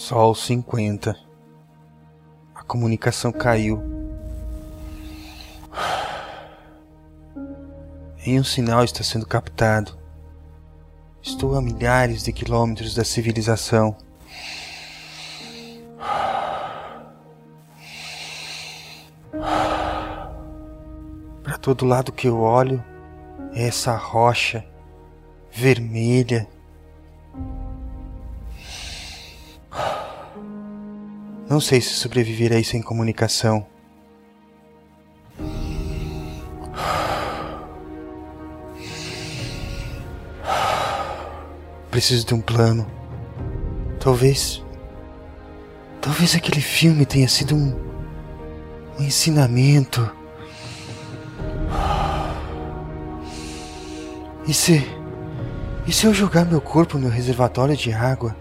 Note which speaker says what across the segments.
Speaker 1: Sol cinquenta. A comunicação caiu. E um sinal está sendo captado. Estou a milhares de quilômetros da civilização. Para todo lado que eu olho é essa rocha vermelha Não sei se sobreviverei sem comunicação. Preciso de um plano. Talvez. Talvez aquele filme tenha sido um. um ensinamento. E se. E se eu jogar meu corpo no reservatório de água?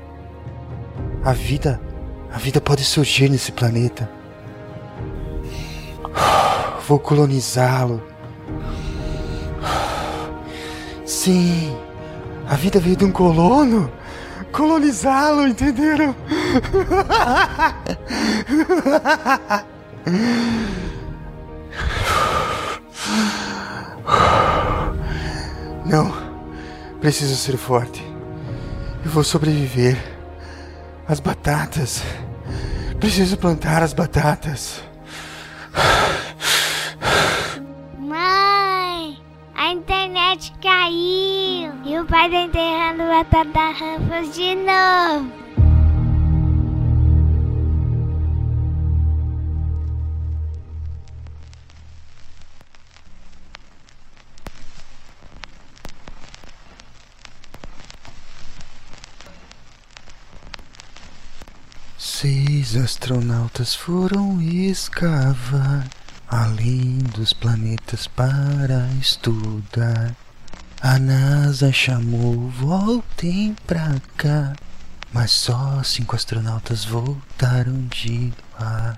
Speaker 1: A vida a vida pode surgir nesse planeta. Vou colonizá-lo. Sim, a vida veio de um colono. Colonizá-lo, entenderam? Não, preciso ser forte. Eu vou sobreviver. As batatas. Preciso plantar as batatas.
Speaker 2: Mãe, a internet caiu. E o pai tá enterrando batata Ruffles de novo.
Speaker 1: Seis astronautas foram escavar além dos planetas para estudar. A NASA chamou, voltem pra cá. Mas só cinco astronautas voltaram de lá.